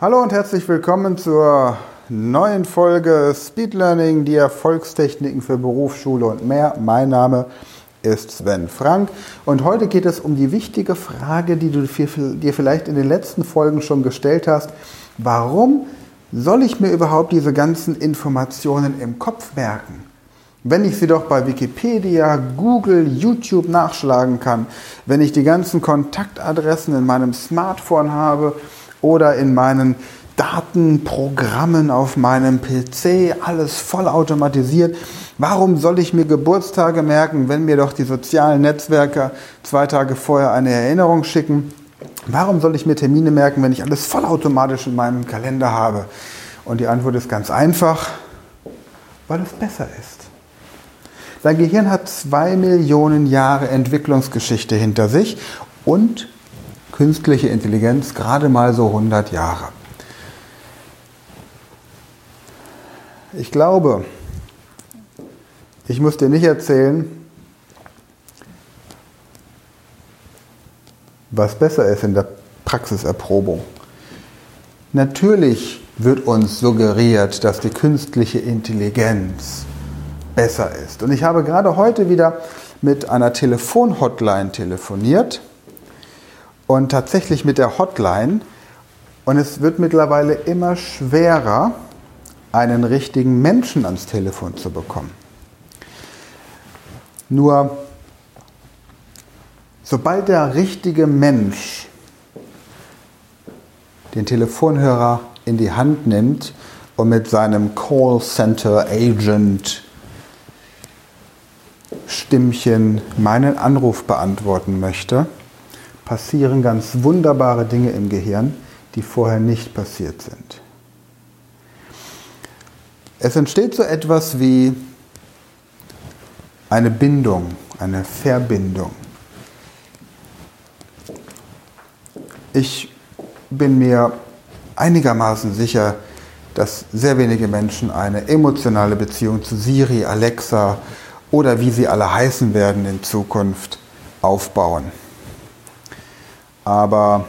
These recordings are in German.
Hallo und herzlich willkommen zur neuen Folge Speed Learning, die Erfolgstechniken für Berufsschule und mehr. Mein Name ist Sven Frank und heute geht es um die wichtige Frage, die du dir vielleicht in den letzten Folgen schon gestellt hast. Warum soll ich mir überhaupt diese ganzen Informationen im Kopf merken? Wenn ich sie doch bei Wikipedia, Google, YouTube nachschlagen kann, wenn ich die ganzen Kontaktadressen in meinem Smartphone habe oder in meinen Datenprogrammen auf meinem PC, alles vollautomatisiert. Warum soll ich mir Geburtstage merken, wenn mir doch die sozialen Netzwerke zwei Tage vorher eine Erinnerung schicken? Warum soll ich mir Termine merken, wenn ich alles vollautomatisch in meinem Kalender habe? Und die Antwort ist ganz einfach, weil es besser ist. Dein Gehirn hat zwei Millionen Jahre Entwicklungsgeschichte hinter sich und künstliche Intelligenz gerade mal so 100 Jahre. Ich glaube, ich muss dir nicht erzählen, was besser ist in der Praxiserprobung. Natürlich wird uns suggeriert, dass die künstliche Intelligenz besser ist. Und ich habe gerade heute wieder mit einer Telefonhotline telefoniert und tatsächlich mit der Hotline. Und es wird mittlerweile immer schwerer, einen richtigen Menschen ans Telefon zu bekommen. Nur sobald der richtige Mensch den Telefonhörer in die Hand nimmt und mit seinem Call Center Agent Stimmchen meinen Anruf beantworten möchte, passieren ganz wunderbare Dinge im Gehirn, die vorher nicht passiert sind. Es entsteht so etwas wie eine Bindung, eine Verbindung. Ich bin mir einigermaßen sicher, dass sehr wenige Menschen eine emotionale Beziehung zu Siri, Alexa oder wie sie alle heißen werden in Zukunft aufbauen. Aber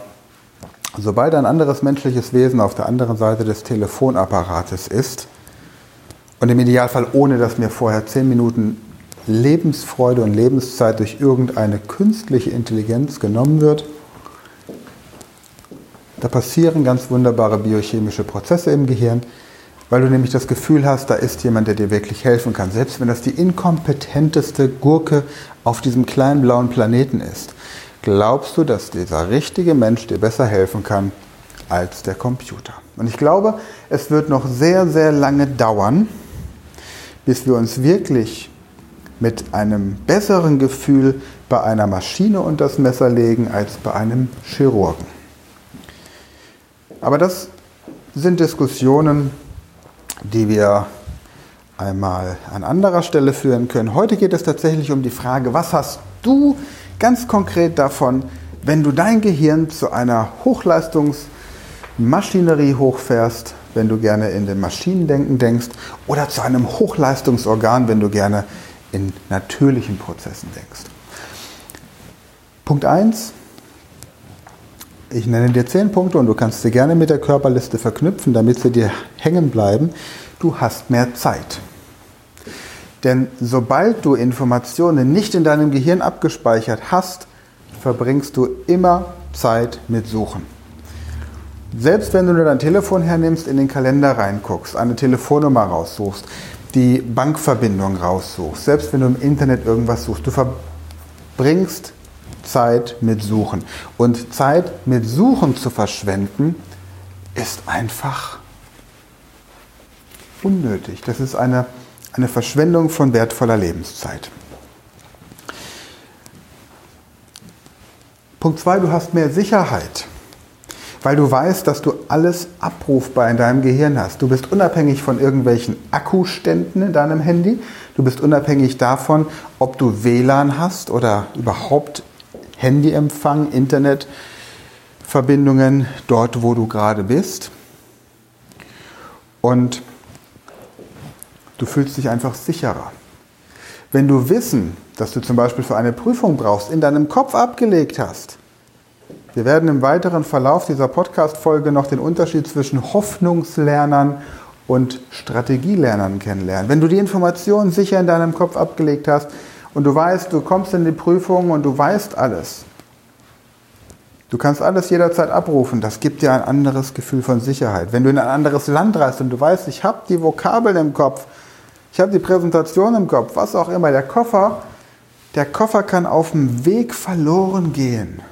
sobald ein anderes menschliches Wesen auf der anderen Seite des Telefonapparates ist, und im Idealfall ohne, dass mir vorher zehn Minuten Lebensfreude und Lebenszeit durch irgendeine künstliche Intelligenz genommen wird, da passieren ganz wunderbare biochemische Prozesse im Gehirn, weil du nämlich das Gefühl hast, da ist jemand, der dir wirklich helfen kann, selbst wenn das die inkompetenteste Gurke auf diesem kleinen blauen Planeten ist. Glaubst du, dass dieser richtige Mensch dir besser helfen kann als der Computer? Und ich glaube, es wird noch sehr, sehr lange dauern, bis wir uns wirklich mit einem besseren Gefühl bei einer Maschine unter das Messer legen als bei einem Chirurgen. Aber das sind Diskussionen, die wir einmal an anderer Stelle führen können. Heute geht es tatsächlich um die Frage, was hast du ganz konkret davon, wenn du dein Gehirn zu einer Hochleistungsmaschinerie hochfährst, wenn du gerne in den Maschinendenken denkst, oder zu einem Hochleistungsorgan, wenn du gerne in natürlichen Prozessen denkst. Punkt 1. Ich nenne dir zehn Punkte und du kannst sie gerne mit der Körperliste verknüpfen, damit sie dir hängen bleiben. Du hast mehr Zeit. Denn sobald du Informationen nicht in deinem Gehirn abgespeichert hast, verbringst du immer Zeit mit Suchen. Selbst wenn du nur dein Telefon hernimmst, in den Kalender reinguckst, eine Telefonnummer raussuchst, die Bankverbindung raussuchst, selbst wenn du im Internet irgendwas suchst, du verbringst Zeit mit Suchen. Und Zeit mit Suchen zu verschwenden, ist einfach unnötig. Das ist eine, eine Verschwendung von wertvoller Lebenszeit. Punkt 2, du hast mehr Sicherheit weil du weißt, dass du alles abrufbar in deinem Gehirn hast. Du bist unabhängig von irgendwelchen Akkuständen in deinem Handy. Du bist unabhängig davon, ob du WLAN hast oder überhaupt Handyempfang, Internetverbindungen dort, wo du gerade bist. Und du fühlst dich einfach sicherer. Wenn du Wissen, das du zum Beispiel für eine Prüfung brauchst, in deinem Kopf abgelegt hast, Wir werden im weiteren Verlauf dieser Podcast-Folge noch den Unterschied zwischen Hoffnungslernern und Strategielernern kennenlernen. Wenn du die Informationen sicher in deinem Kopf abgelegt hast und du weißt, du kommst in die Prüfung und du weißt alles, du kannst alles jederzeit abrufen, das gibt dir ein anderes Gefühl von Sicherheit. Wenn du in ein anderes Land reist und du weißt, ich habe die Vokabeln im Kopf, ich habe die Präsentation im Kopf, was auch immer, der Koffer, der Koffer kann auf dem Weg verloren gehen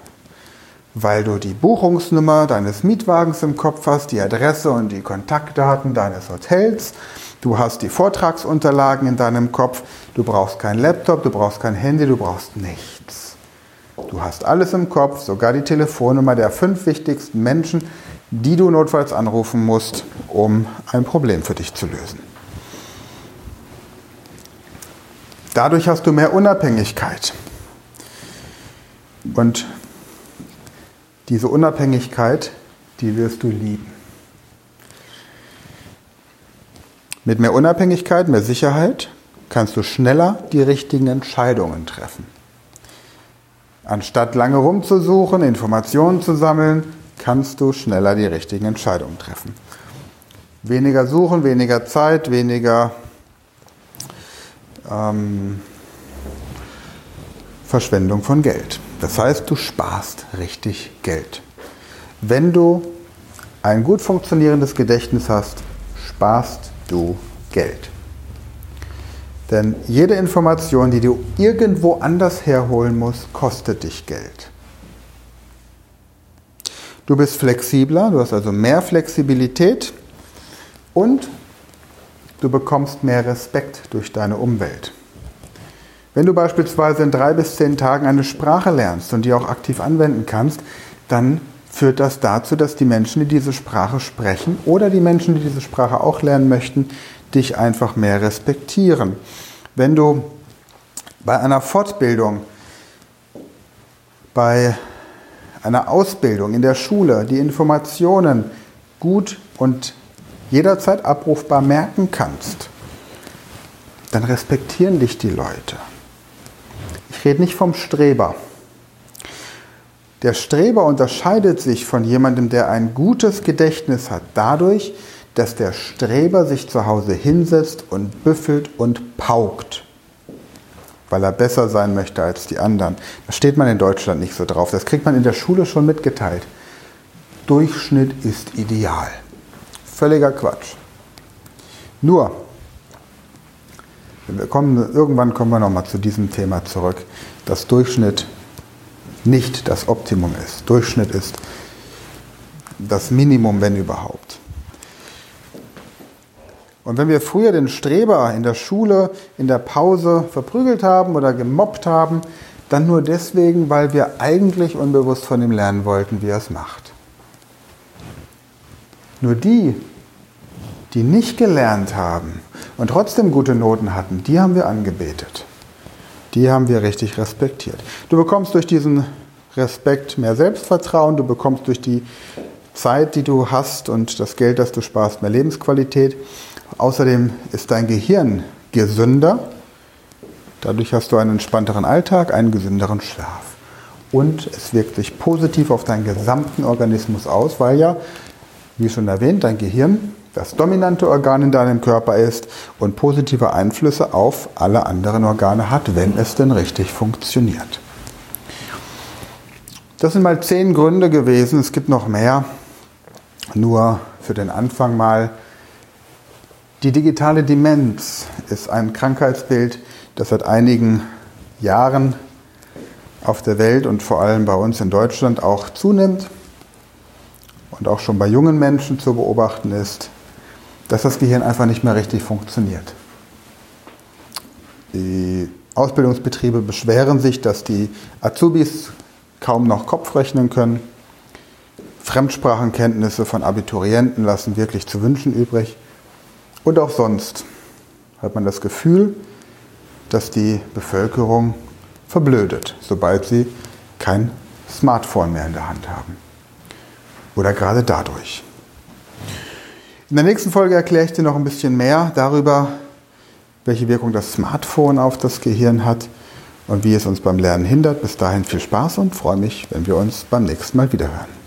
weil du die Buchungsnummer deines Mietwagens im Kopf hast, die Adresse und die Kontaktdaten deines Hotels. Du hast die Vortragsunterlagen in deinem Kopf. Du brauchst keinen Laptop, du brauchst kein Handy, du brauchst nichts. Du hast alles im Kopf, sogar die Telefonnummer der fünf wichtigsten Menschen, die du notfalls anrufen musst, um ein Problem für dich zu lösen. Dadurch hast du mehr Unabhängigkeit. Und diese Unabhängigkeit, die wirst du lieben. Mit mehr Unabhängigkeit, mehr Sicherheit kannst du schneller die richtigen Entscheidungen treffen. Anstatt lange rumzusuchen, Informationen zu sammeln, kannst du schneller die richtigen Entscheidungen treffen. Weniger suchen, weniger Zeit, weniger ähm, Verschwendung von Geld. Das heißt, du sparst richtig Geld. Wenn du ein gut funktionierendes Gedächtnis hast, sparst du Geld. Denn jede Information, die du irgendwo anders herholen musst, kostet dich Geld. Du bist flexibler, du hast also mehr Flexibilität und du bekommst mehr Respekt durch deine Umwelt. Wenn du beispielsweise in drei bis zehn Tagen eine Sprache lernst und die auch aktiv anwenden kannst, dann führt das dazu, dass die Menschen, die diese Sprache sprechen oder die Menschen, die diese Sprache auch lernen möchten, dich einfach mehr respektieren. Wenn du bei einer Fortbildung, bei einer Ausbildung in der Schule die Informationen gut und jederzeit abrufbar merken kannst, dann respektieren dich die Leute. Ich rede nicht vom Streber. Der Streber unterscheidet sich von jemandem, der ein gutes Gedächtnis hat, dadurch, dass der Streber sich zu Hause hinsetzt und büffelt und paukt, weil er besser sein möchte als die anderen. Da steht man in Deutschland nicht so drauf. Das kriegt man in der Schule schon mitgeteilt. Durchschnitt ist ideal. Völliger Quatsch. Nur, kommen, irgendwann kommen wir nochmal zu diesem Thema zurück, dass Durchschnitt nicht das Optimum ist. Durchschnitt ist das Minimum, wenn überhaupt. Und wenn wir früher den Streber in der Schule, in der Pause verprügelt haben oder gemobbt haben, dann nur deswegen, weil wir eigentlich unbewusst von ihm lernen wollten, wie er es macht. Nur die, die nicht gelernt haben und trotzdem gute Noten hatten, die haben wir angebetet. Die haben wir richtig respektiert. Du bekommst durch diesen Respekt mehr Selbstvertrauen, du bekommst durch die Zeit, die du hast und das Geld, das du sparst, mehr Lebensqualität. Außerdem ist dein Gehirn gesünder. Dadurch hast du einen entspannteren Alltag, einen gesünderen Schlaf. Und es wirkt sich positiv auf deinen gesamten Organismus aus, weil ja, wie schon erwähnt, dein Gehirn das dominante Organ in deinem Körper ist und positive Einflüsse auf alle anderen Organe hat, wenn es denn richtig funktioniert. Das sind mal zehn Gründe gewesen, es gibt noch mehr. Nur für den Anfang mal. Die digitale Demenz ist ein Krankheitsbild, das seit einigen Jahren auf der Welt und vor allem bei uns in Deutschland auch zunimmt und auch schon bei jungen Menschen zu beobachten ist dass das Gehirn einfach nicht mehr richtig funktioniert. Die Ausbildungsbetriebe beschweren sich, dass die Azubis kaum noch Kopf rechnen können. Fremdsprachenkenntnisse von Abiturienten lassen wirklich zu wünschen übrig. Und auch sonst hat man das Gefühl, dass die Bevölkerung verblödet, sobald sie kein Smartphone mehr in der Hand haben. Oder gerade dadurch. In der nächsten Folge erkläre ich dir noch ein bisschen mehr darüber, welche Wirkung das Smartphone auf das Gehirn hat und wie es uns beim Lernen hindert. Bis dahin viel Spaß und freue mich, wenn wir uns beim nächsten Mal wiederhören.